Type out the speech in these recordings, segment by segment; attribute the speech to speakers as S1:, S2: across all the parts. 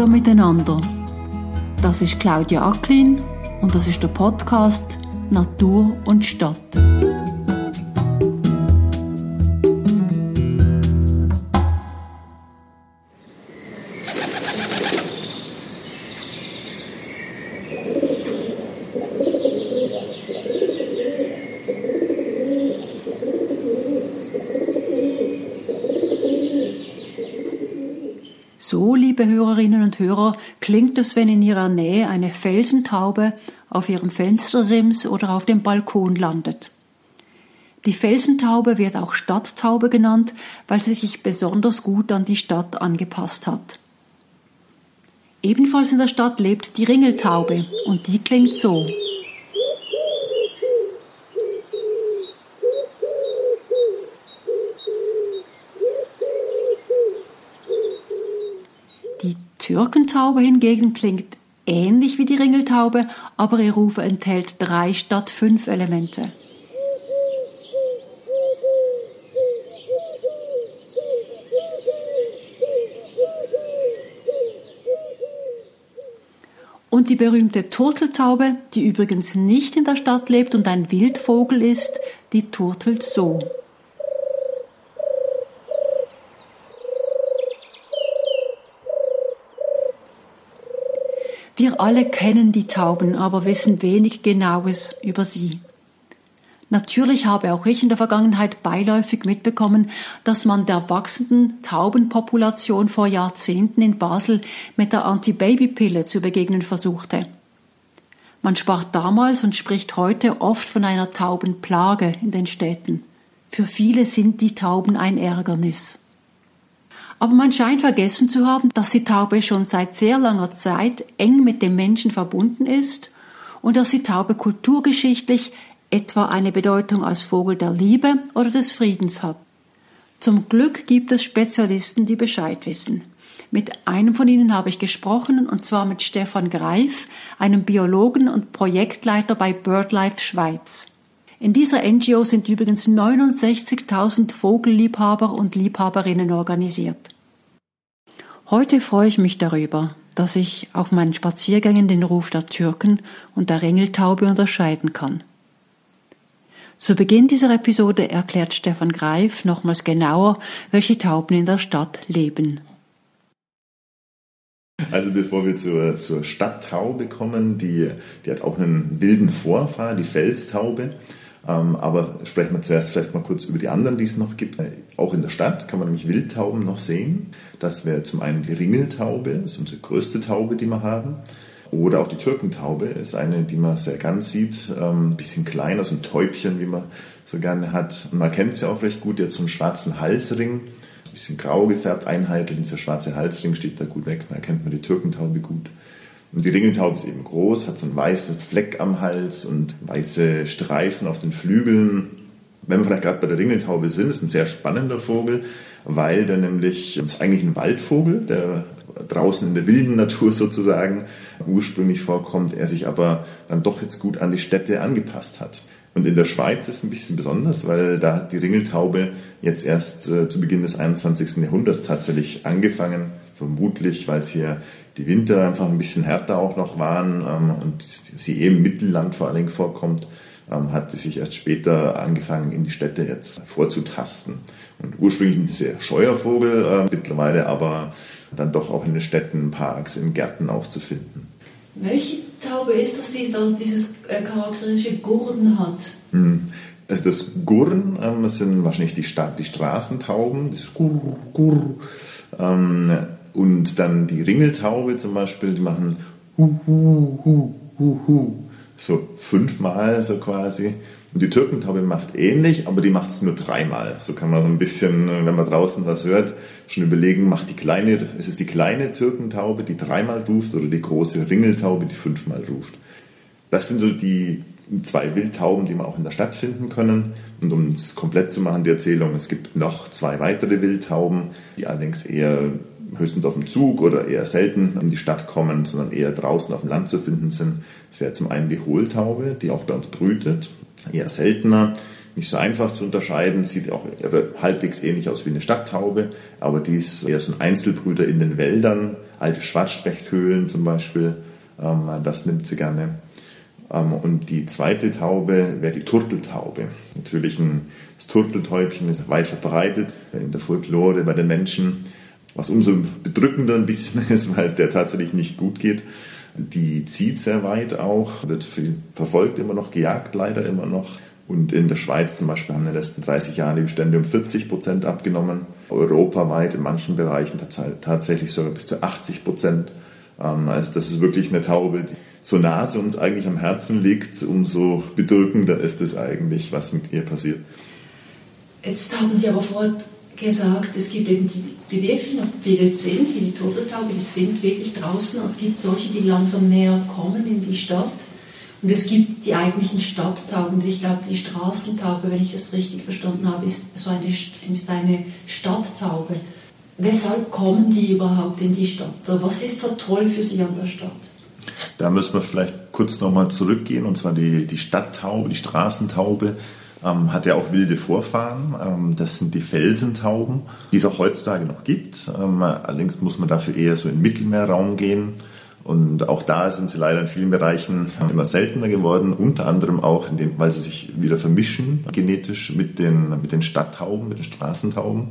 S1: Hallo miteinander. Das ist Claudia Acklin und das ist der Podcast Natur und Stadt. Liebe Hörerinnen und Hörer, klingt es, wenn in Ihrer Nähe eine Felsentaube auf Ihrem Fenstersims oder auf dem Balkon landet. Die Felsentaube wird auch Stadttaube genannt, weil sie sich besonders gut an die Stadt angepasst hat. Ebenfalls in der Stadt lebt die Ringeltaube und die klingt so. Türkentaube hingegen klingt ähnlich wie die Ringeltaube, aber ihr Ruf enthält drei statt fünf Elemente. Und die berühmte Turteltaube, die übrigens nicht in der Stadt lebt und ein Wildvogel ist, die turtelt so. Wir alle kennen die Tauben, aber wissen wenig Genaues über sie. Natürlich habe auch ich in der Vergangenheit beiläufig mitbekommen, dass man der wachsenden Taubenpopulation vor Jahrzehnten in Basel mit der Antibabypille zu begegnen versuchte. Man sprach damals und spricht heute oft von einer Taubenplage in den Städten. Für viele sind die Tauben ein Ärgernis. Aber man scheint vergessen zu haben, dass die Taube schon seit sehr langer Zeit eng mit dem Menschen verbunden ist und dass die Taube kulturgeschichtlich etwa eine Bedeutung als Vogel der Liebe oder des Friedens hat. Zum Glück gibt es Spezialisten, die Bescheid wissen. Mit einem von ihnen habe ich gesprochen, und zwar mit Stefan Greif, einem Biologen und Projektleiter bei BirdLife Schweiz. In dieser NGO sind übrigens 69.000 Vogelliebhaber und Liebhaberinnen organisiert. Heute freue ich mich darüber, dass ich auf meinen Spaziergängen den Ruf der Türken und der Ringeltaube unterscheiden kann. Zu Beginn dieser Episode erklärt Stefan Greif nochmals genauer, welche Tauben in der Stadt leben.
S2: Also bevor wir zur, zur Stadttaube kommen, die, die hat auch einen wilden Vorfahr, die Felstaube. Ähm, aber sprechen wir zuerst vielleicht mal kurz über die anderen, die es noch gibt. Auch in der Stadt kann man nämlich Wildtauben noch sehen. Das wäre zum einen die Ringeltaube, das ist unsere größte Taube, die wir haben. Oder auch die Türkentaube ist eine, die man sehr gern sieht. Ein ähm, bisschen kleiner, so ein Täubchen, wie man so gerne hat. Man kennt sie auch recht gut, jetzt so einen schwarzen Halsring. Ein bisschen grau gefärbt, einheitlich. Dieser schwarze Halsring steht da gut weg. Da erkennt man die Türkentaube gut. Und die Ringeltaube ist eben groß, hat so ein weißes Fleck am Hals und weiße Streifen auf den Flügeln. Wenn wir vielleicht gerade bei der Ringeltaube sind, ist ein sehr spannender Vogel, weil der nämlich, ist eigentlich ein Waldvogel, der draußen in der wilden Natur sozusagen ursprünglich vorkommt, er sich aber dann doch jetzt gut an die Städte angepasst hat. Und in der Schweiz ist es ein bisschen besonders, weil da hat die Ringeltaube jetzt erst äh, zu Beginn des 21. Jahrhunderts tatsächlich angefangen, vermutlich, weil es hier die Winter einfach ein bisschen härter auch noch waren ähm, und sie eben Mittelland vor allen Dingen vorkommt, ähm, hat sie sich erst später angefangen, in die Städte jetzt vorzutasten. Und ursprünglich ein sehr scheuer Vogel, äh, mittlerweile aber dann doch auch in den Städten, Parks, in Gärten auch zu finden.
S1: Welche Taube ist das, die da dieses äh, charakteristische Gurren hat?
S2: Hm. Also das Gurren ähm, das sind wahrscheinlich die, Sta die Straßentauben, das Gurr, Gurr. Ähm, und dann die Ringeltaube zum Beispiel, die machen hu, hu, hu, hu, hu. So fünfmal so quasi. Und die Türkentaube macht ähnlich, aber die macht es nur dreimal. So kann man so ein bisschen, wenn man draußen was hört, schon überlegen, macht die kleine, ist es die kleine Türkentaube, die dreimal ruft, oder die große Ringeltaube, die fünfmal ruft. Das sind so die zwei Wildtauben, die wir auch in der Stadt finden können. Und um es komplett zu machen, die Erzählung, es gibt noch zwei weitere Wildtauben, die allerdings eher höchstens auf dem Zug oder eher selten in die Stadt kommen, sondern eher draußen auf dem Land zu finden sind. Das wäre zum einen die Hohltaube, die auch bei uns brütet, eher seltener, nicht so einfach zu unterscheiden, sieht auch halbwegs ähnlich aus wie eine Stadttaube, aber die ist eher so ein Einzelbrüter in den Wäldern, alte Schwarzspechthöhlen zum Beispiel, ähm, das nimmt sie gerne. Ähm, und die zweite Taube wäre die Turteltaube. Natürlich ein das Turteltäubchen ist weit verbreitet in der Folklore bei den Menschen, was umso bedrückender ein bisschen ist, weil es der tatsächlich nicht gut geht. Die zieht sehr weit auch, wird verfolgt immer noch, gejagt leider immer noch. Und in der Schweiz zum Beispiel haben in den letzten 30 Jahren die Bestände um 40 Prozent abgenommen. Europaweit in manchen Bereichen tatsächlich sogar bis zu 80 Prozent. Ähm, also das ist wirklich eine Taube, die so nah sie uns eigentlich am Herzen liegt, umso bedrückender ist es eigentlich, was mit ihr passiert.
S1: Jetzt haben Sie aber vorher gesagt, es gibt eben die, die wirklich noch bewegt sind, wie die Turteltaube, die sind wirklich draußen. Es gibt solche, die langsam näher kommen in die Stadt. Und es gibt die eigentlichen Stadttauben. Ich glaube, die Straßentaube, wenn ich das richtig verstanden habe, ist so eine, ist eine Stadttaube. Weshalb kommen die überhaupt in die Stadt? Was ist so toll für sie an der Stadt?
S2: Da müssen wir vielleicht kurz nochmal zurückgehen, und zwar die, die Stadttaube, die Straßentaube ähm, hat ja auch wilde Vorfahren. Ähm, das sind die Felsentauben, die es auch heutzutage noch gibt. Ähm, allerdings muss man dafür eher so in den Mittelmeerraum gehen. Und auch da sind sie leider in vielen Bereichen immer seltener geworden, unter anderem auch, dem, weil sie sich wieder vermischen genetisch mit den, mit den Stadttauben, mit den Straßentauben.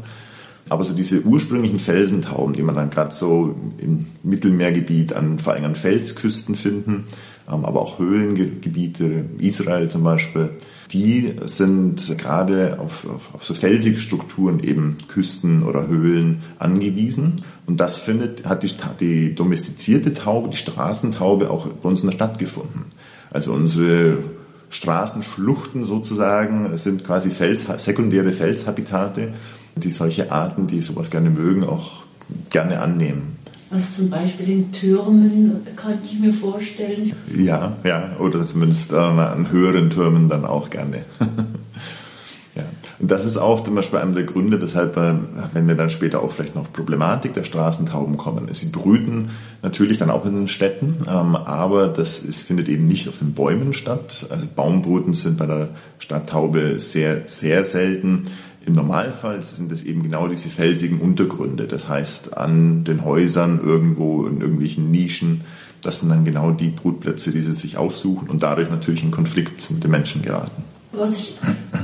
S2: Aber so diese ursprünglichen Felsentauben, die man dann gerade so im Mittelmeergebiet, an, vor allem an Felsküsten finden, ähm, aber auch Höhlengebiete, Israel zum Beispiel, die sind gerade auf, auf, auf, so felsige Strukturen, eben Küsten oder Höhlen angewiesen. Und das findet, hat die, die domestizierte Taube, die Straßentaube auch bei uns in der Stadt gefunden. Also unsere Straßenschluchten sozusagen sind quasi Fels, sekundäre Felshabitate, die solche Arten, die sowas gerne mögen, auch gerne annehmen.
S1: Also zum Beispiel in Türmen kann ich mir vorstellen.
S2: Ja, ja, oder zumindest äh, an höheren Türmen dann auch gerne. ja. Und das ist auch zum Beispiel einer der Gründe, weshalb, äh, wenn wir dann später auch vielleicht noch Problematik der Straßentauben kommen. Sie brüten natürlich dann auch in den Städten, ähm, aber das ist, findet eben nicht auf den Bäumen statt. Also Baumbruten sind bei der Stadttaube sehr, sehr selten. Im Normalfall sind es eben genau diese felsigen Untergründe, das heißt an den Häusern irgendwo in irgendwelchen Nischen. Das sind dann genau die Brutplätze, die sie sich aufsuchen und dadurch natürlich in Konflikt mit den Menschen geraten.
S1: Was ich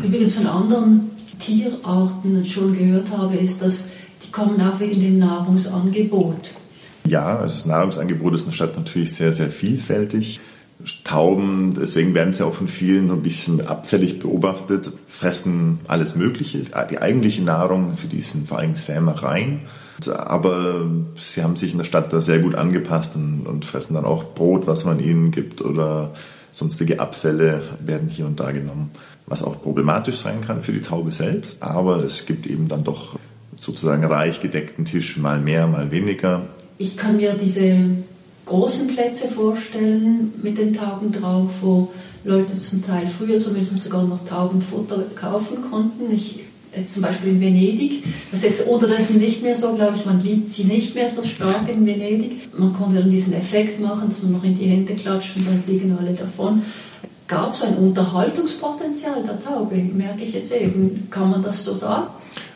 S1: übrigens von anderen Tierarten schon gehört habe, ist, dass die kommen auch wegen dem Nahrungsangebot.
S2: Ja, also das Nahrungsangebot ist in der Stadt natürlich sehr, sehr vielfältig. Tauben, deswegen werden sie auch von vielen so ein bisschen abfällig beobachtet, fressen alles Mögliche. Die eigentliche Nahrung für die sind vor allem Sämereien. Aber sie haben sich in der Stadt da sehr gut angepasst und, und fressen dann auch Brot, was man ihnen gibt oder sonstige Abfälle werden hier und da genommen. Was auch problematisch sein kann für die Taube selbst. Aber es gibt eben dann doch sozusagen reich gedeckten Tisch, mal mehr, mal weniger.
S1: Ich kann mir diese großen Plätze vorstellen mit den Tauben drauf, wo Leute zum Teil früher zumindest sogar noch Taubenfutter kaufen konnten. Ich, jetzt zum Beispiel in Venedig. Das ist, oder das ist nicht mehr so, glaube ich, man liebt sie nicht mehr so stark in Venedig. Man konnte dann diesen Effekt machen, dass man noch in die Hände klatscht und dann fliegen alle davon. Gab es ein Unterhaltungspotenzial der Taube, merke ich jetzt eben. Kann man das so sagen?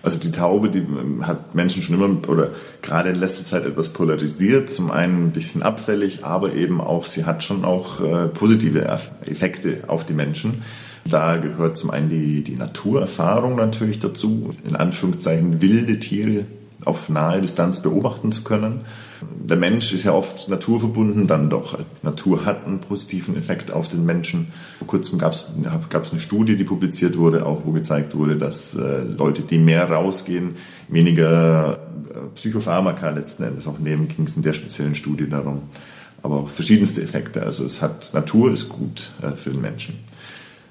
S2: Also die Taube, die ähm, hat Menschen schon immer oder gerade in letzter Zeit etwas polarisiert. Zum einen ein bisschen abfällig, aber eben auch, sie hat schon auch äh, positive Effekte auf die Menschen. Da gehört zum einen die, die Naturerfahrung natürlich dazu, in Anführungszeichen wilde Tiere auf nahe Distanz beobachten zu können der Mensch ist ja oft naturverbunden, dann doch. Natur hat einen positiven Effekt auf den Menschen. Vor kurzem gab es eine Studie, die publiziert wurde, auch wo gezeigt wurde, dass äh, Leute, die mehr rausgehen, weniger äh, Psychopharmaka letzten Endes auch nehmen, ging es in der speziellen Studie darum. Aber auch verschiedenste Effekte. Also es hat, Natur ist gut äh, für den Menschen.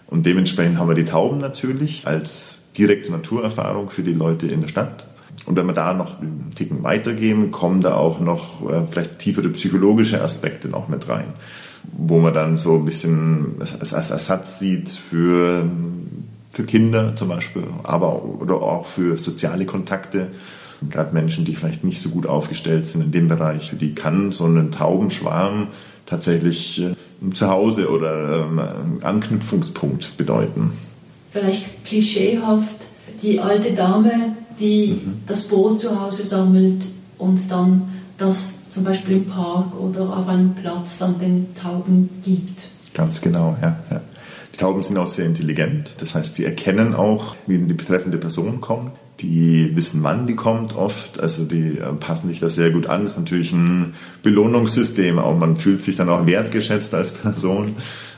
S2: Und dementsprechend haben wir die Tauben natürlich als direkte Naturerfahrung für die Leute in der Stadt. Und wenn wir da noch einen Ticken weitergehen, kommen da auch noch äh, vielleicht tiefere psychologische Aspekte noch mit rein, wo man dann so ein bisschen als, als Ersatz sieht für, für Kinder zum Beispiel, aber oder auch für soziale Kontakte. Gerade Menschen, die vielleicht nicht so gut aufgestellt sind in dem Bereich, für die kann so ein Taubenschwarm tatsächlich äh, ein Zuhause oder ähm, ein Anknüpfungspunkt bedeuten.
S1: Vielleicht klischeehaft, die alte Dame die mhm. das Brot zu Hause sammelt und dann das zum Beispiel im Park oder auf einem Platz dann den Tauben gibt.
S2: Ganz genau, ja. ja. Die Tauben sind auch sehr intelligent. Das heißt, sie erkennen auch, wie die betreffende Person kommt. Die wissen, wann die kommt oft. Also die äh, passen sich da sehr gut an. Das ist natürlich ein Belohnungssystem. Auch man fühlt sich dann auch wertgeschätzt als Person.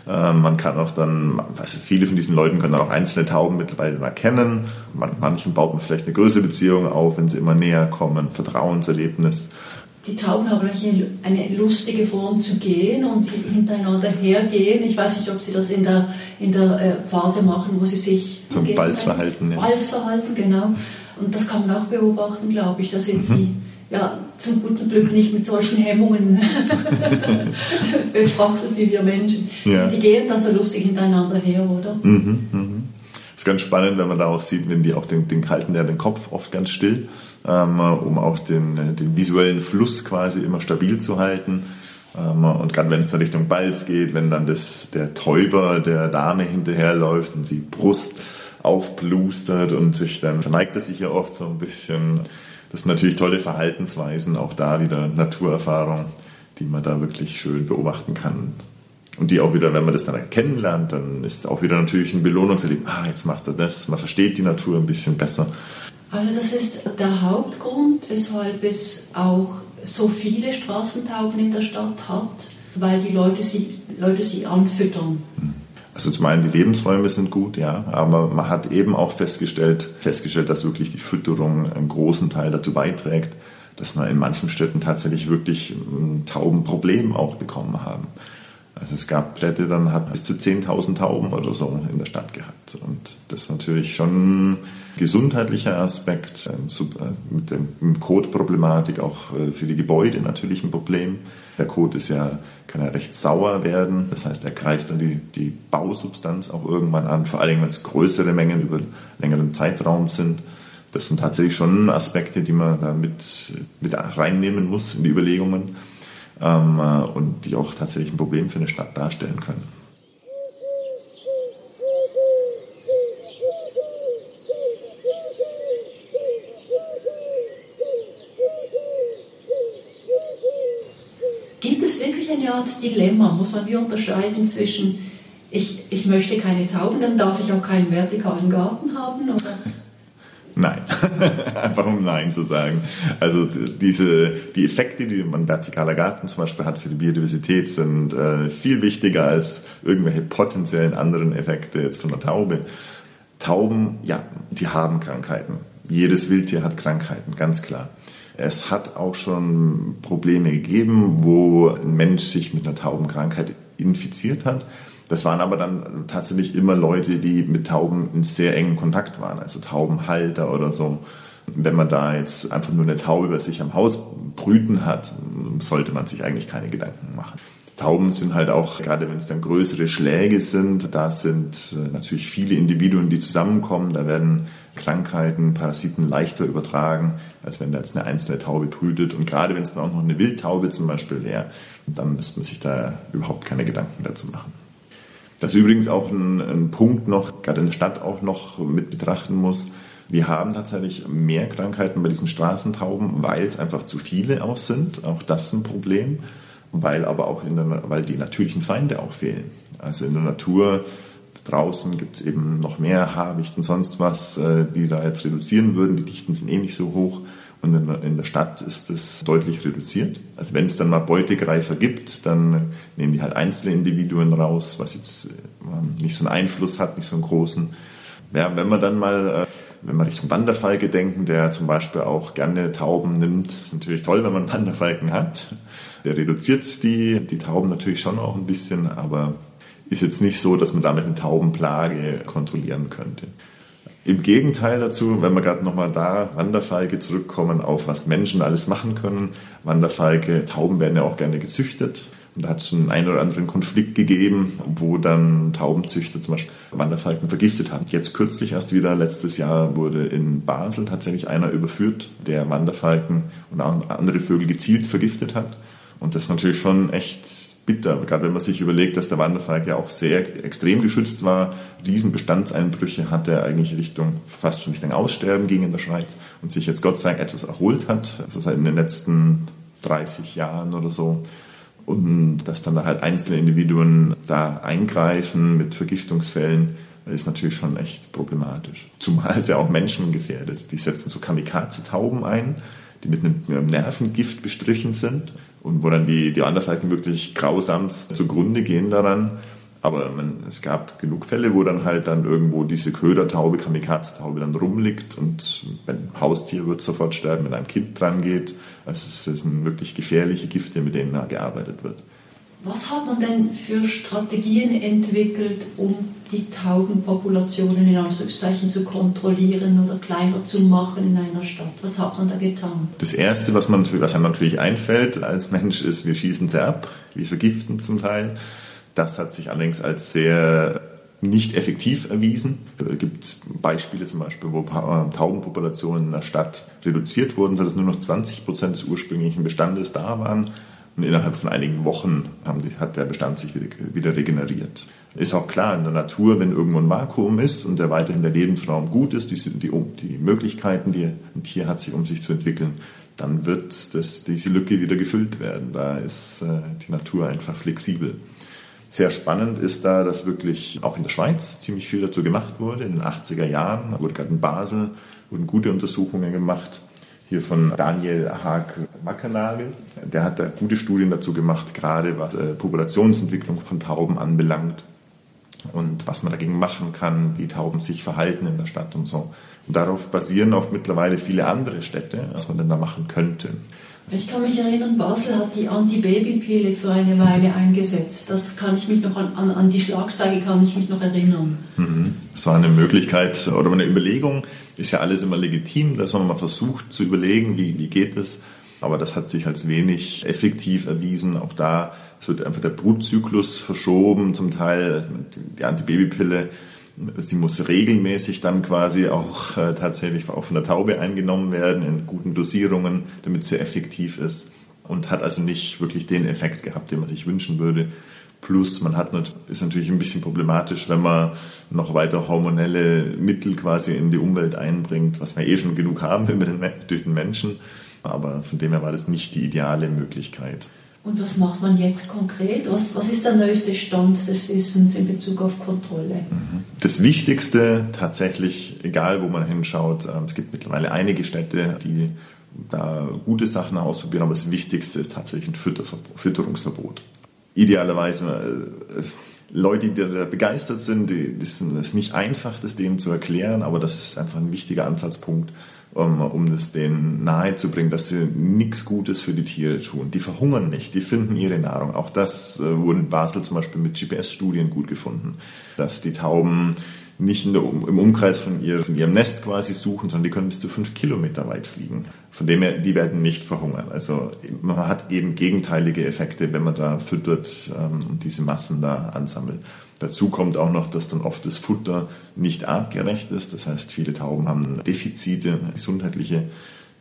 S2: Ähm, man kann auch dann, also viele von diesen Leuten können dann auch einzelne Tauben mittlerweile erkennen. manchen baut man vielleicht eine größere Beziehung auf, wenn sie immer näher kommen. Vertrauenserlebnis
S1: die Tauben haben eine, eine lustige Form zu gehen und hintereinander hergehen. Ich weiß nicht, ob sie das in der, in der äh, Phase machen, wo sie sich.
S2: So ein Balzverhalten,
S1: ja. Balzverhalten, genau. Und das kann man auch beobachten, glaube ich. Da sind mhm. sie ja, zum guten Glück nicht mit solchen Hemmungen befrachtet wie wir Menschen. Ja. Die gehen dann so lustig hintereinander her, oder?
S2: Mhm, mhm. Ist ganz spannend, wenn man da auch sieht, wenn die auch den, den halten ja den Kopf oft ganz still um auch den, den visuellen Fluss quasi immer stabil zu halten. Ähm, und gerade wenn es dann Richtung Balz geht, wenn dann das, der Täuber der Dame hinterherläuft und die Brust aufblustert und sich dann verneigt es sich ja oft so ein bisschen. Das sind natürlich tolle Verhaltensweisen, auch da wieder Naturerfahrung, die man da wirklich schön beobachten kann. Und die auch wieder, wenn man das dann kennenlernt, dann ist auch wieder natürlich ein Belohnungserlebnis. Ah, jetzt macht er das. Man versteht die Natur ein bisschen besser.
S1: Also das ist der Hauptgrund, weshalb es auch so viele Straßentauben in der Stadt hat, weil die Leute sie, Leute sie anfüttern.
S2: Also zum einen die Lebensräume sind gut, ja, aber man hat eben auch festgestellt, festgestellt, dass wirklich die Fütterung einen großen Teil dazu beiträgt, dass man in manchen Städten tatsächlich wirklich ein Taubenproblem auch bekommen haben. Also es gab Städte, dann hat bis zu 10.000 Tauben oder so in der Stadt gehabt. Und das ist natürlich schon ein gesundheitlicher Aspekt, mit der Kotproblematik auch äh, für die Gebäude natürlich ein Problem. Der Kot ist ja, kann ja recht sauer werden. Das heißt, er greift dann die, die Bausubstanz auch irgendwann an, vor allem wenn es größere Mengen über längeren Zeitraum sind. Das sind tatsächlich schon Aspekte, die man da mit, mit reinnehmen muss in die Überlegungen ähm, äh, und die auch tatsächlich ein Problem für eine Stadt darstellen können.
S1: Gibt es wirklich eine Art Dilemma? Muss man wie unterscheiden zwischen, ich, ich möchte keine Tauben, dann darf ich auch keinen vertikalen Garten haben? Oder?
S2: Nein, einfach um Nein zu sagen. Also diese, die Effekte, die man vertikaler Garten zum Beispiel hat für die Biodiversität, sind äh, viel wichtiger als irgendwelche potenziellen anderen Effekte jetzt von der Taube. Tauben, ja, die haben Krankheiten. Jedes Wildtier hat Krankheiten, ganz klar. Es hat auch schon Probleme gegeben, wo ein Mensch sich mit einer Taubenkrankheit infiziert hat. Das waren aber dann tatsächlich immer Leute, die mit Tauben in sehr engen Kontakt waren, also Taubenhalter oder so. Wenn man da jetzt einfach nur eine Taube bei sich am Haus brüten hat, sollte man sich eigentlich keine Gedanken machen. Tauben sind halt auch, gerade wenn es dann größere Schläge sind, da sind äh, natürlich viele Individuen, die zusammenkommen. Da werden Krankheiten, Parasiten leichter übertragen, als wenn da jetzt eine einzelne Taube brütet. Und gerade wenn es dann auch noch eine Wildtaube zum Beispiel wäre, dann müsste man sich da überhaupt keine Gedanken dazu machen. Das ist übrigens auch ein, ein Punkt noch, gerade in der Stadt auch noch mit betrachten muss. Wir haben tatsächlich mehr Krankheiten bei diesen Straßentauben, weil es einfach zu viele auch sind. Auch das ist ein Problem. Weil aber auch in der, weil die natürlichen Feinde auch fehlen. Also in der Natur draußen gibt es eben noch mehr Habicht und sonst was, äh, die da jetzt reduzieren würden. Die Dichten sind eh nicht so hoch. Und in der, in der Stadt ist es deutlich reduziert. Also wenn es dann mal Beutegreifer gibt, dann nehmen die halt einzelne Individuen raus, was jetzt äh, nicht so einen Einfluss hat, nicht so einen großen. Ja, wenn man dann mal, äh, wenn man Richtung Wanderfalke denken, der zum Beispiel auch gerne Tauben nimmt, ist natürlich toll, wenn man Wanderfalken hat. Der reduziert die, die Tauben natürlich schon auch ein bisschen, aber ist jetzt nicht so, dass man damit eine Taubenplage kontrollieren könnte. Im Gegenteil dazu, wenn wir gerade nochmal da Wanderfalke zurückkommen, auf was Menschen alles machen können. Wanderfalke, Tauben werden ja auch gerne gezüchtet. Und da hat es schon einen oder anderen Konflikt gegeben, wo dann Taubenzüchter zum Beispiel Wanderfalken vergiftet haben. Jetzt kürzlich erst wieder, letztes Jahr wurde in Basel tatsächlich einer überführt, der Wanderfalken und andere Vögel gezielt vergiftet hat. Und das ist natürlich schon echt bitter, gerade wenn man sich überlegt, dass der Wanderfalk ja auch sehr extrem geschützt war. Riesenbestandseinbrüche hatte eigentlich Richtung, fast schon Richtung Aussterben ging in der Schweiz und sich jetzt Gott sei Dank etwas erholt hat. Also seit in den letzten 30 Jahren oder so. Und dass dann halt einzelne Individuen da eingreifen mit Vergiftungsfällen, ist natürlich schon echt problematisch. Zumal es ja auch Menschen gefährdet. Die setzen so Kamikaze-Tauben ein, die mit einem Nervengift bestrichen sind und wo dann die, die Wanderfalken wirklich grausamst zugrunde gehen daran. Aber man, es gab genug Fälle, wo dann halt dann irgendwo diese Ködertaube, Kamikaze-Taube dann rumliegt und ein Haustier wird sofort sterben, wenn ein Kind dran geht. Also es sind wirklich gefährliche Gifte, mit denen da gearbeitet wird.
S1: Was hat man denn für Strategien entwickelt, um die Taubenpopulationen in Anführungszeichen zu kontrollieren oder kleiner zu machen in einer Stadt? Was hat man da getan?
S2: Das Erste, was, man, was einem natürlich einfällt als Mensch, ist, wir schießen sie ab, wir vergiften zum Teil. Das hat sich allerdings als sehr nicht effektiv erwiesen. Es gibt Beispiele zum Beispiel, wo Taubenpopulationen in der Stadt reduziert wurden, sodass nur noch 20 Prozent des ursprünglichen Bestandes da waren. Und innerhalb von einigen Wochen hat der Bestand sich wieder regeneriert. Ist auch klar, in der Natur, wenn irgendwo ein Vakuum ist und der weiterhin der Lebensraum gut ist, die, die, die Möglichkeiten, die ein Tier hat, sich um sich zu entwickeln, dann wird das, diese Lücke wieder gefüllt werden. Da ist äh, die Natur einfach flexibel. Sehr spannend ist da, dass wirklich auch in der Schweiz ziemlich viel dazu gemacht wurde. In den 80er Jahren wurde gerade in Basel wurden gute Untersuchungen gemacht hier von Daniel Haag-Wackernagel. Der hat da gute Studien dazu gemacht, gerade was äh, Populationsentwicklung von Tauben anbelangt und was man dagegen machen kann, wie Tauben sich verhalten in der Stadt und so. Und darauf basieren auch mittlerweile viele andere Städte, was man denn da machen könnte.
S1: Ich kann mich erinnern, Basel hat die Antibabypille für eine Weile eingesetzt. Das kann ich mich noch an, an, an die Schlagzeile kann ich mich noch erinnern.
S2: Mhm. Das war eine Möglichkeit oder eine Überlegung. Ist ja alles immer legitim, dass man mal versucht zu überlegen, wie, wie geht es. Aber das hat sich als wenig effektiv erwiesen. Auch da wird einfach der Brutzyklus verschoben, zum Teil die Antibabypille sie muss regelmäßig dann quasi auch äh, tatsächlich auch von der Taube eingenommen werden in guten Dosierungen, damit sie effektiv ist und hat also nicht wirklich den Effekt gehabt, den man sich wünschen würde. Plus man hat ist natürlich ein bisschen problematisch, wenn man noch weiter hormonelle Mittel quasi in die Umwelt einbringt, was wir eh schon genug haben durch den Menschen. Aber von dem her war das nicht die ideale Möglichkeit.
S1: Und was macht man jetzt konkret? Was, was ist der neueste Stand des Wissens in Bezug auf Kontrolle?
S2: Mhm. Das Wichtigste tatsächlich, egal wo man hinschaut, ähm, es gibt mittlerweile einige Städte, die da gute Sachen ausprobieren, aber das Wichtigste ist tatsächlich ein Fütterungsverbot. Idealerweise äh, Leute, die da begeistert sind, das ist nicht einfach, das denen zu erklären, aber das ist einfach ein wichtiger Ansatzpunkt um, um das denen nahezubringen, dass sie nichts Gutes für die Tiere tun. Die verhungern nicht, die finden ihre Nahrung. Auch das äh, wurde in Basel zum Beispiel mit GPS-Studien gut gefunden, dass die Tauben nicht der, im Umkreis von, ihr, von, ihrem Nest quasi suchen, sondern die können bis zu fünf Kilometer weit fliegen. Von dem her, die werden nicht verhungern. Also man hat eben gegenteilige Effekte, wenn man da füttert ähm, und diese Massen da ansammelt. Dazu kommt auch noch, dass dann oft das Futter nicht artgerecht ist. Das heißt, viele Tauben haben Defizite, gesundheitliche,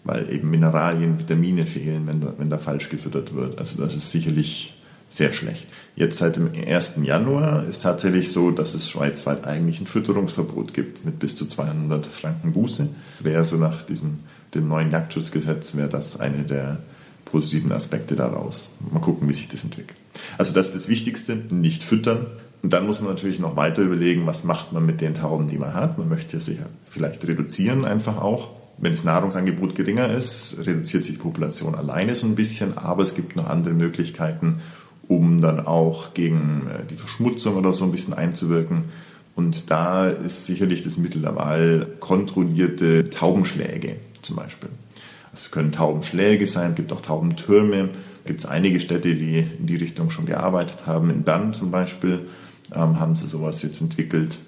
S2: weil eben Mineralien, Vitamine fehlen, wenn da, wenn da falsch gefüttert wird. Also das ist sicherlich sehr schlecht. Jetzt seit dem 1. Januar ist tatsächlich so, dass es schweizweit eigentlich ein Fütterungsverbot gibt mit bis zu 200 Franken Buße. Wäre so nach diesem dem neuen Jagdschutzgesetz wäre das eine der positiven Aspekte daraus. Mal gucken, wie sich das entwickelt. Also das ist das Wichtigste, nicht füttern, und dann muss man natürlich noch weiter überlegen, was macht man mit den Tauben, die man hat. Man möchte sie vielleicht reduzieren einfach auch. Wenn das Nahrungsangebot geringer ist, reduziert sich die Population alleine so ein bisschen, aber es gibt noch andere Möglichkeiten, um dann auch gegen äh, die Verschmutzung oder so ein bisschen einzuwirken. Und da ist sicherlich das Mittel der Wahl kontrollierte Taubenschläge zum Beispiel. Es können Taubenschläge sein, es gibt auch Taubentürme. Es gibt einige Städte, die in die Richtung schon gearbeitet haben. In Bern zum Beispiel ähm, haben sie sowas jetzt entwickelt,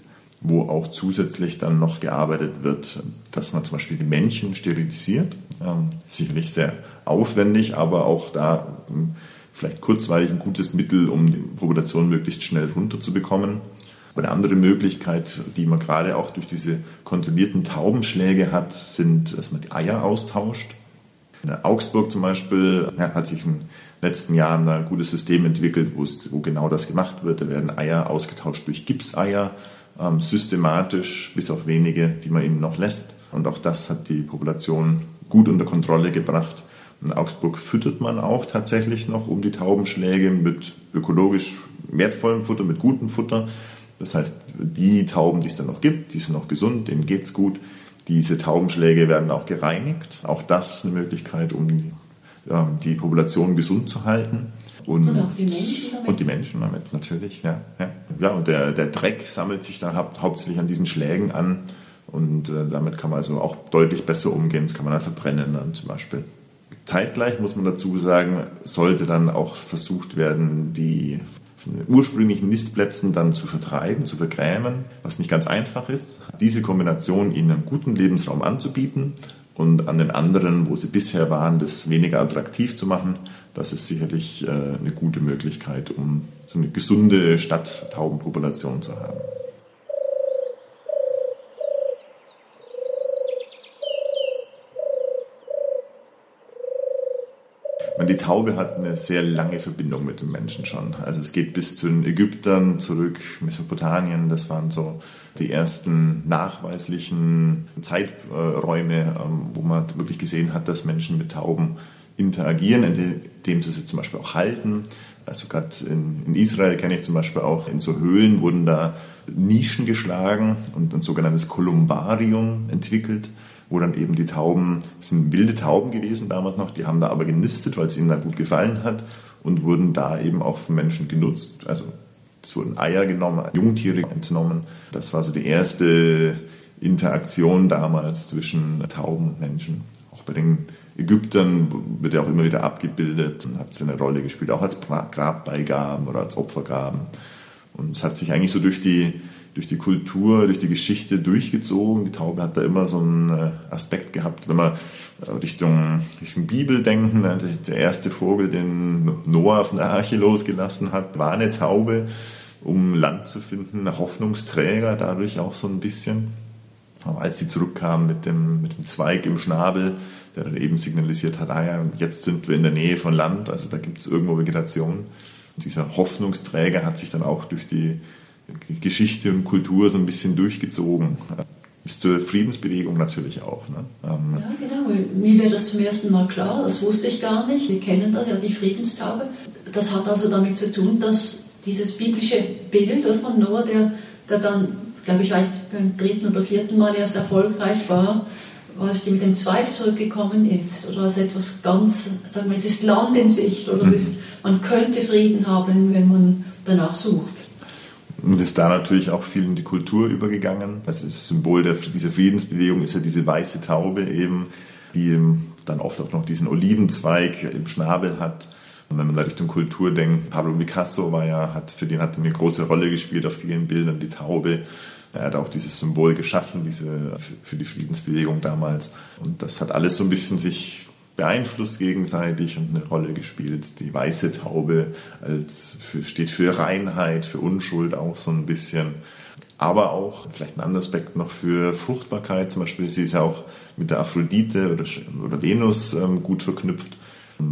S2: wo auch zusätzlich dann noch gearbeitet wird, dass man zum Beispiel die Männchen sterilisiert. Ähm, sicherlich sehr aufwendig, aber auch da ähm, vielleicht kurzweilig ein gutes Mittel, um die Population möglichst schnell runterzubekommen. Eine andere Möglichkeit, die man gerade auch durch diese kontrollierten Taubenschläge hat, sind, dass man die Eier austauscht. In Augsburg zum Beispiel hat sich in den letzten Jahren ein gutes System entwickelt, wo genau das gemacht wird. Da werden Eier ausgetauscht durch Gipseier, ähm, systematisch, bis auf wenige, die man ihnen noch lässt. Und auch das hat die Population gut unter Kontrolle gebracht. In Augsburg füttert man auch tatsächlich noch um die Taubenschläge mit ökologisch wertvollem Futter, mit gutem Futter. Das heißt, die Tauben, die es dann noch gibt, die sind noch gesund, denen geht es gut. Diese Taubenschläge werden auch gereinigt. Auch das ist eine Möglichkeit, um ja, die Population gesund zu halten.
S1: Und, und, auch die Menschen
S2: damit? Und die Menschen damit, natürlich, ja. Ja, ja und der, der Dreck sammelt sich da hau hauptsächlich an diesen Schlägen an. Und äh, damit kann man also auch deutlich besser umgehen. Das kann man dann verbrennen dann zum Beispiel. Zeitgleich muss man dazu sagen, sollte dann auch versucht werden, die ursprünglichen Nistplätzen dann zu vertreiben, zu vergrämen, was nicht ganz einfach ist. Diese Kombination ihnen einen guten Lebensraum anzubieten und an den anderen, wo sie bisher waren, das weniger attraktiv zu machen, das ist sicherlich äh, eine gute Möglichkeit, um so eine gesunde Stadttaubenpopulation zu haben. Die Taube hat eine sehr lange Verbindung mit dem Menschen schon. Also es geht bis zu den Ägyptern zurück, Mesopotamien, das waren so die ersten nachweislichen Zeiträume, ähm, wo man wirklich gesehen hat, dass Menschen mit Tauben interagieren, indem sie sie zum Beispiel auch halten. Also gerade in, in, Israel kenne ich zum Beispiel auch, in so Höhlen wurden da Nischen geschlagen und ein sogenanntes Kolumbarium entwickelt wo dann eben die Tauben, das sind wilde Tauben gewesen damals noch, die haben da aber genistet, weil es ihnen da gut gefallen hat und wurden da eben auch von Menschen genutzt. Also es wurden Eier genommen, Jungtiere entnommen. Das war so die erste Interaktion damals zwischen Tauben und Menschen. Auch bei den Ägyptern wird ja auch immer wieder abgebildet, hat es eine Rolle gespielt, auch als Grabbeigaben oder als Opfergaben. Und es hat sich eigentlich so durch die durch die Kultur, durch die Geschichte durchgezogen. Die Taube hat da immer so einen äh, Aspekt gehabt, wenn wir äh, Richtung, Richtung Bibel denken. Ne, der erste Vogel, den Noah von der Arche losgelassen hat, war eine Taube, um Land zu finden, Hoffnungsträger dadurch auch so ein bisschen. Aber als sie zurückkam mit dem, mit dem Zweig im Schnabel, der dann eben signalisiert hat, ah ja, jetzt sind wir in der Nähe von Land, also da gibt es irgendwo Vegetation. Und dieser Hoffnungsträger hat sich dann auch durch die Geschichte und Kultur so ein bisschen durchgezogen. Bis zur Friedensbewegung natürlich auch. Ne?
S1: Ähm ja, genau. Mir wäre das zum ersten Mal klar, das wusste ich gar nicht. Wir kennen da ja die Friedenstaube. Das hat also damit zu tun, dass dieses biblische Bild von Noah, der, der dann, glaube ich, weiß, beim dritten oder vierten Mal erst erfolgreich war, als die mit dem Zweig zurückgekommen ist oder als etwas ganz, sagen wir, es ist Land in Sicht oder es ist, man könnte Frieden haben, wenn man danach sucht.
S2: Und ist da natürlich auch viel in die Kultur übergegangen. Also das Symbol der, dieser Friedensbewegung ist ja diese weiße Taube eben, die dann oft auch noch diesen Olivenzweig im Schnabel hat. Und wenn man da Richtung Kultur denkt, Pablo Picasso war ja, hat, für den hat eine große Rolle gespielt auf vielen Bildern, die Taube. Er hat auch dieses Symbol geschaffen, diese, für die Friedensbewegung damals. Und das hat alles so ein bisschen sich beeinflusst gegenseitig und eine Rolle gespielt. Die weiße Taube als für, steht für Reinheit, für Unschuld auch so ein bisschen. Aber auch vielleicht ein anderer Aspekt noch für Fruchtbarkeit. Zum Beispiel, sie ist ja auch mit der Aphrodite oder, oder Venus ähm, gut verknüpft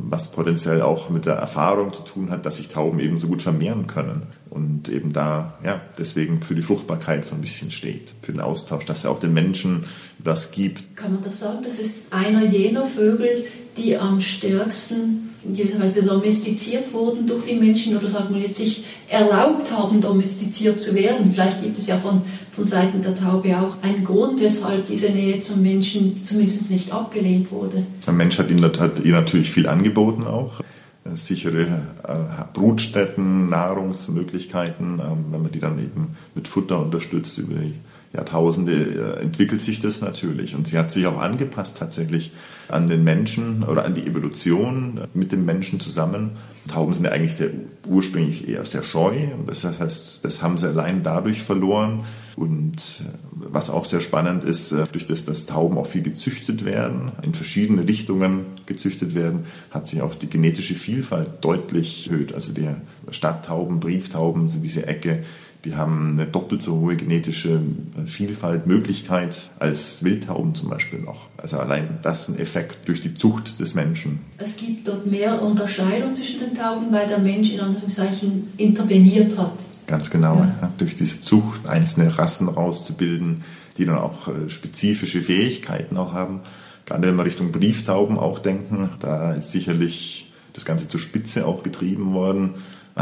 S2: was potenziell auch mit der Erfahrung zu tun hat, dass sich Tauben eben so gut vermehren können und eben da, ja, deswegen für die Fruchtbarkeit so ein bisschen steht, für den Austausch, dass er auch den Menschen was gibt.
S1: Kann man das sagen? Das ist einer jener Vögel, die am stärksten in gewisser Weise domestiziert wurden durch die Menschen oder sagen wir jetzt sich erlaubt haben, domestiziert zu werden. Vielleicht gibt es ja von, von Seiten der Taube auch einen Grund, weshalb diese Nähe zum Menschen zumindest nicht abgelehnt wurde.
S2: Der Mensch hat ihnen, hat natürlich viel angeboten auch. Äh, sichere äh, Brutstätten, Nahrungsmöglichkeiten, ähm, wenn man die dann eben mit Futter unterstützt über die Jahrtausende äh, entwickelt sich das natürlich. Und sie hat sich auch angepasst tatsächlich an den Menschen oder an die Evolution mit dem Menschen zusammen. Tauben sind ja eigentlich sehr ursprünglich eher sehr scheu. Das heißt, das haben sie allein dadurch verloren. Und äh, was auch sehr spannend ist, äh, durch das, dass Tauben auch viel gezüchtet werden, in verschiedene Richtungen gezüchtet werden, hat sich auch die genetische Vielfalt deutlich erhöht. Also die Stadttauben, Brieftauben, diese Ecke, die haben eine doppelt so hohe genetische Vielfalt, Möglichkeit als Wildtauben zum Beispiel noch. Also allein das ein Effekt durch die Zucht des Menschen.
S1: Es gibt dort mehr Unterscheidung zwischen den Tauben, weil der Mensch in Anführungszeichen interveniert hat.
S2: Ganz genau, ja. Ja, durch diese Zucht einzelne Rassen rauszubilden, die dann auch äh, spezifische Fähigkeiten auch haben Gerade wenn wir Richtung Brieftauben auch denken, da ist sicherlich das Ganze zur Spitze auch getrieben worden,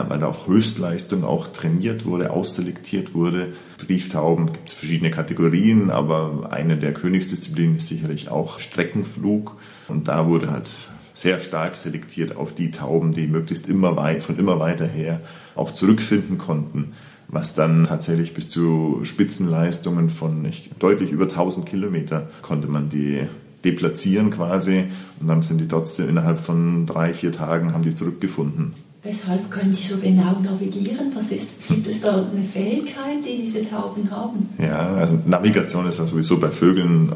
S2: weil da auf Höchstleistung auch trainiert wurde, ausselektiert wurde. Brieftauben gibt es verschiedene Kategorien, aber eine der Königsdisziplinen ist sicherlich auch Streckenflug. Und da wurde halt sehr stark selektiert auf die Tauben, die möglichst immer weit, von immer weiter her auch zurückfinden konnten, was dann tatsächlich bis zu Spitzenleistungen von nicht, deutlich über 1000 Kilometer konnte man die deplatzieren quasi und dann sind die trotzdem innerhalb von drei, vier Tagen haben die zurückgefunden.
S1: Weshalb können die so genau navigieren? Was ist, gibt es da eine Fähigkeit, die diese Tauben haben?
S2: Ja, also Navigation ist ja sowieso bei Vögeln,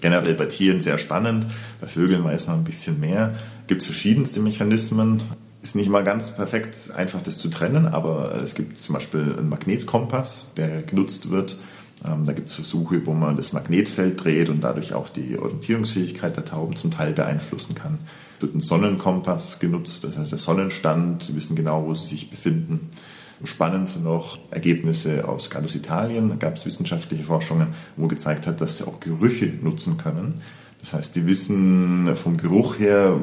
S2: generell bei Tieren sehr spannend. Bei Vögeln weiß man ein bisschen mehr. Gibt es verschiedenste Mechanismen. Ist nicht mal ganz perfekt einfach das zu trennen, aber es gibt zum Beispiel einen Magnetkompass, der genutzt wird ähm, da gibt es Versuche, wo man das Magnetfeld dreht und dadurch auch die Orientierungsfähigkeit der Tauben zum Teil beeinflussen kann. Wird ein Sonnenkompass genutzt, das heißt der Sonnenstand, sie wissen genau, wo sie sich befinden. Spannend sind noch Ergebnisse aus Gallus Italien. Da gab es wissenschaftliche Forschungen, wo gezeigt hat, dass sie auch Gerüche nutzen können. Das heißt, die wissen vom Geruch her,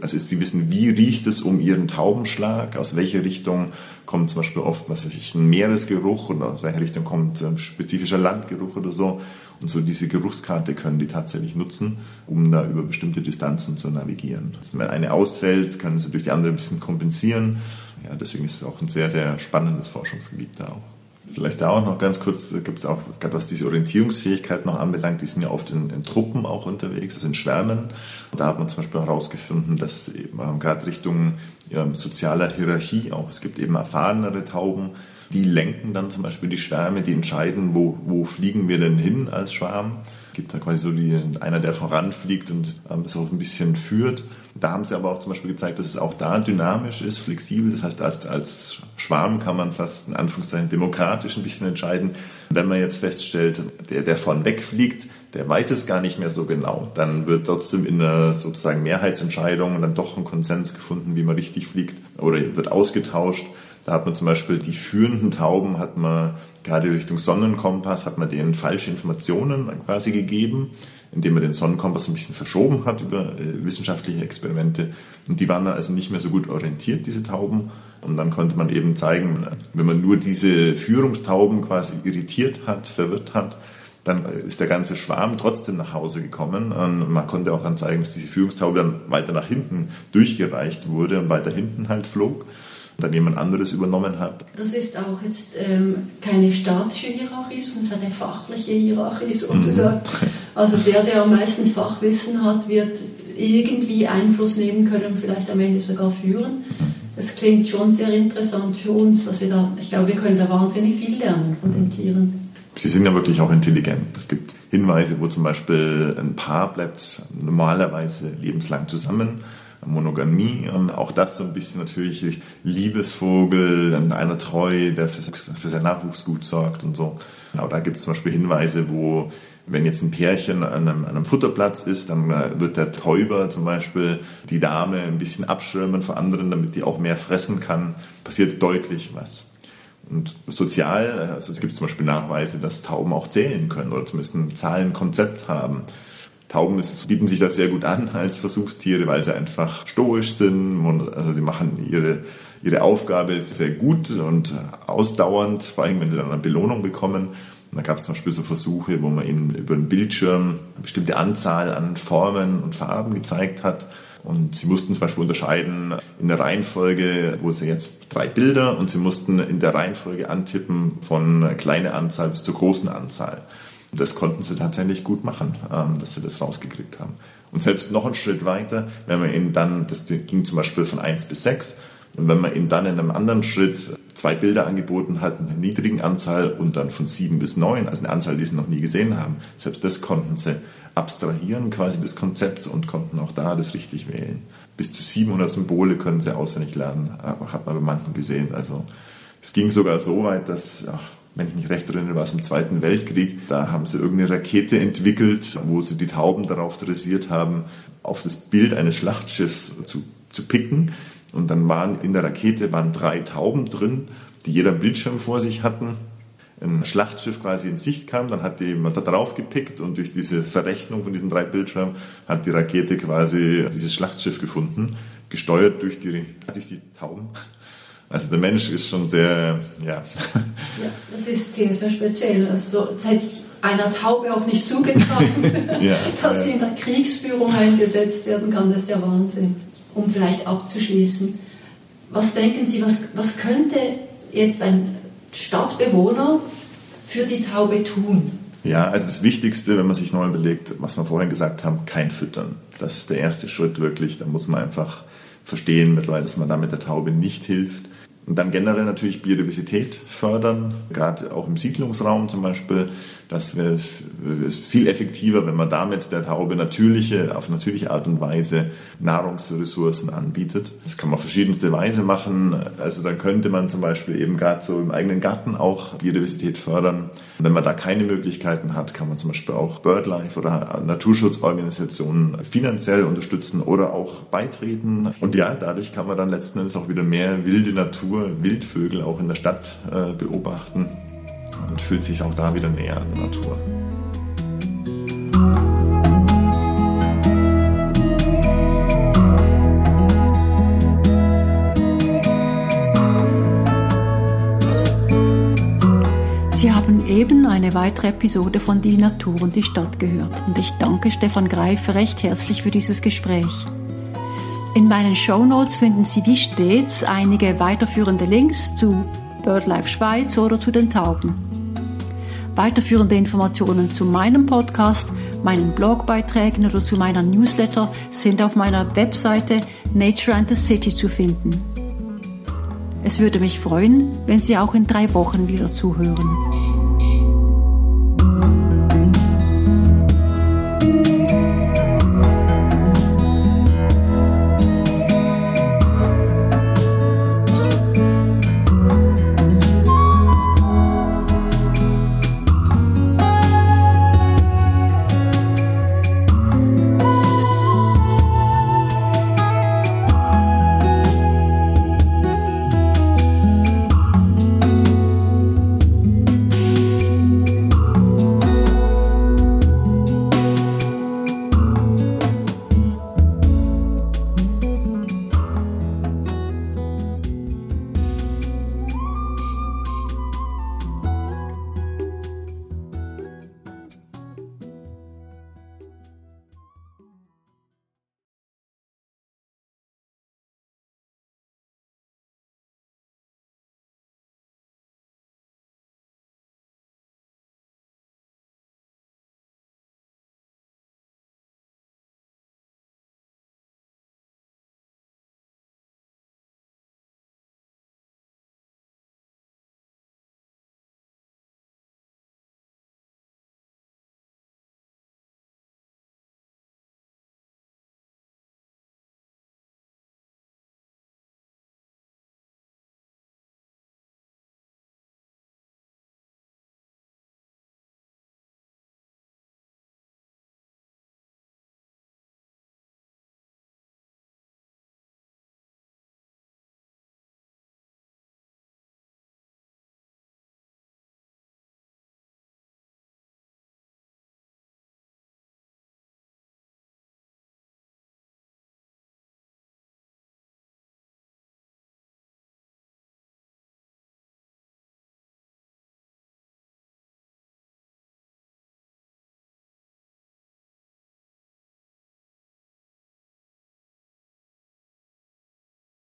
S2: also sie wissen, wie riecht es um ihren Taubenschlag, aus welcher Richtung kommt zum Beispiel oft, was weiß ich, ein Meeresgeruch oder aus welcher Richtung kommt ein spezifischer Landgeruch oder so. Und so diese Geruchskarte können die tatsächlich nutzen, um da über bestimmte Distanzen zu navigieren. Wenn eine ausfällt, können sie durch die andere ein bisschen kompensieren. Ja, deswegen ist es auch ein sehr, sehr spannendes Forschungsgebiet da auch. Vielleicht da auch noch ganz kurz, gibt es auch, gerade was diese Orientierungsfähigkeit noch anbelangt, die sind ja oft in, in, Truppen auch unterwegs, also in Schwärmen. Und da hat man zum Beispiel herausgefunden, dass eben gerade Richtung ja, sozialer Hierarchie auch, es gibt eben erfahrenere Tauben, die lenken dann zum Beispiel die Schwärme, die entscheiden, wo, wo fliegen wir denn hin als Schwarm. Es gibt da quasi so die, einer, der voranfliegt und ähm, das auch ein bisschen führt. Da haben sie aber auch zum Beispiel gezeigt, dass es auch da dynamisch ist, flexibel. Das heißt, als, als Schwarm kann man fast in Anführungszeichen demokratisch ein bisschen entscheiden. Wenn man jetzt feststellt, der, der vorn wegfliegt, der weiß es gar nicht mehr so genau. Dann wird trotzdem in einer sozusagen Mehrheitsentscheidung dann doch ein Konsens gefunden, wie man richtig fliegt oder wird ausgetauscht. Da hat man zum Beispiel die führenden Tauben, hat man gerade Richtung Sonnenkompass, hat man denen falsche Informationen quasi gegeben, indem man den Sonnenkompass ein bisschen verschoben hat über äh, wissenschaftliche Experimente. Und die waren dann also nicht mehr so gut orientiert, diese Tauben. Und dann konnte man eben zeigen, wenn man nur diese Führungstauben quasi irritiert hat, verwirrt hat, dann ist der ganze Schwarm trotzdem nach Hause gekommen. Und man konnte auch dann zeigen, dass diese Führungstaube dann weiter nach hinten durchgereicht wurde und weiter hinten halt flog dann jemand anderes übernommen hat.
S1: Das ist auch jetzt ähm, keine statische Hierarchie, sondern eine fachliche Hierarchie sozusagen. Mhm. Also der, der am meisten Fachwissen hat, wird irgendwie Einfluss nehmen können und vielleicht am Ende sogar führen. Das klingt schon sehr interessant für uns, dass wir da, ich glaube, wir können da wahnsinnig viel lernen von den Tieren.
S2: Sie sind ja wirklich auch intelligent. Es gibt Hinweise, wo zum Beispiel ein Paar bleibt normalerweise lebenslang zusammen Monogamie. Und auch das so ein bisschen natürlich Liebesvogel, einer treu, der für, für seinen Nachwuchs gut sorgt und so. Aber da gibt es zum Beispiel Hinweise, wo wenn jetzt ein Pärchen an einem, an einem, Futterplatz ist, dann äh, wird der Täuber zum Beispiel die Dame ein bisschen abschirmen vor anderen, damit die auch mehr fressen kann. Passiert deutlich was. Und sozial, also es gibt zum Beispiel Nachweise, dass Tauben auch zählen können oder zumindest ein Zahlenkonzept haben. Tauben bieten sich das sehr gut an als Versuchstiere, weil sie einfach stoisch sind. Und also die machen ihre, ihre Aufgabe sehr gut und ausdauernd, vor allem wenn sie dann eine Belohnung bekommen. Da gab es zum Beispiel so Versuche, wo man ihnen über einen Bildschirm eine bestimmte Anzahl an Formen und Farben gezeigt hat. Und sie mussten zum Beispiel unterscheiden in der Reihenfolge, wo sie jetzt drei Bilder und sie mussten in der Reihenfolge antippen von kleiner Anzahl bis zur großen Anzahl das konnten sie tatsächlich gut machen, ähm, dass sie das rausgekriegt haben. Und selbst noch einen Schritt weiter, wenn man ihnen dann, das ging zum Beispiel von 1 bis 6, und wenn man ihnen dann in einem anderen Schritt zwei Bilder angeboten hat, in einer niedrigen Anzahl und dann von 7 bis 9, also eine Anzahl, die sie noch nie gesehen haben, selbst das konnten sie abstrahieren, quasi das Konzept und konnten auch da das richtig wählen. Bis zu 700 Symbole können sie auswendig lernen, hat man bei manchen gesehen. Also es ging sogar so weit, dass ach, wenn ich mich recht erinnere, war es im Zweiten Weltkrieg. Da haben sie irgendeine Rakete entwickelt, wo sie die Tauben darauf dressiert haben, auf das Bild eines Schlachtschiffs zu, zu picken. Und dann waren in der Rakete waren drei Tauben drin, die jeder einen Bildschirm vor sich hatten. ein Schlachtschiff quasi in Sicht kam, dann hat die man da drauf gepickt und durch diese Verrechnung von diesen drei Bildschirmen hat die Rakete quasi dieses Schlachtschiff gefunden, gesteuert durch die, durch die Tauben. Also der Mensch ist schon sehr, ja.
S1: ja das ist sehr, sehr speziell. Also das hätte ich einer Taube auch nicht zugetraut, ja, dass ja. sie in der Kriegsführung eingesetzt werden kann. Das ist ja Wahnsinn. Um vielleicht abzuschließen. Was denken Sie, was, was könnte jetzt ein Stadtbewohner für die Taube tun?
S2: Ja, also das Wichtigste, wenn man sich nochmal überlegt, was wir vorhin gesagt haben, kein Füttern. Das ist der erste Schritt wirklich. Da muss man einfach verstehen mittlerweile, dass man damit der Taube nicht hilft. Und dann generell natürlich Biodiversität fördern, gerade auch im Siedlungsraum zum Beispiel. Das wäre viel effektiver, wenn man damit der Taube natürliche, auf natürliche Art und Weise Nahrungsressourcen anbietet. Das kann man auf verschiedenste Weise machen. Also dann könnte man zum Beispiel eben gerade so im eigenen Garten auch Biodiversität fördern. wenn man da keine Möglichkeiten hat, kann man zum Beispiel auch BirdLife oder Naturschutzorganisationen finanziell unterstützen oder auch beitreten. Und ja, dadurch kann man dann letzten Endes auch wieder mehr wilde Natur, Wildvögel auch in der Stadt äh, beobachten und fühlt sich auch da wieder näher an der Natur.
S1: Sie haben eben eine weitere Episode von Die Natur und die Stadt gehört und ich danke Stefan Greif recht herzlich für dieses Gespräch. In meinen Show Notes finden Sie wie stets einige weiterführende Links zu BirdLife Schweiz oder zu den Tauben. Weiterführende Informationen zu meinem Podcast, meinen Blogbeiträgen oder zu meiner Newsletter sind auf meiner Webseite Nature and the City zu finden. Es würde mich freuen, wenn Sie auch in drei Wochen wieder zuhören.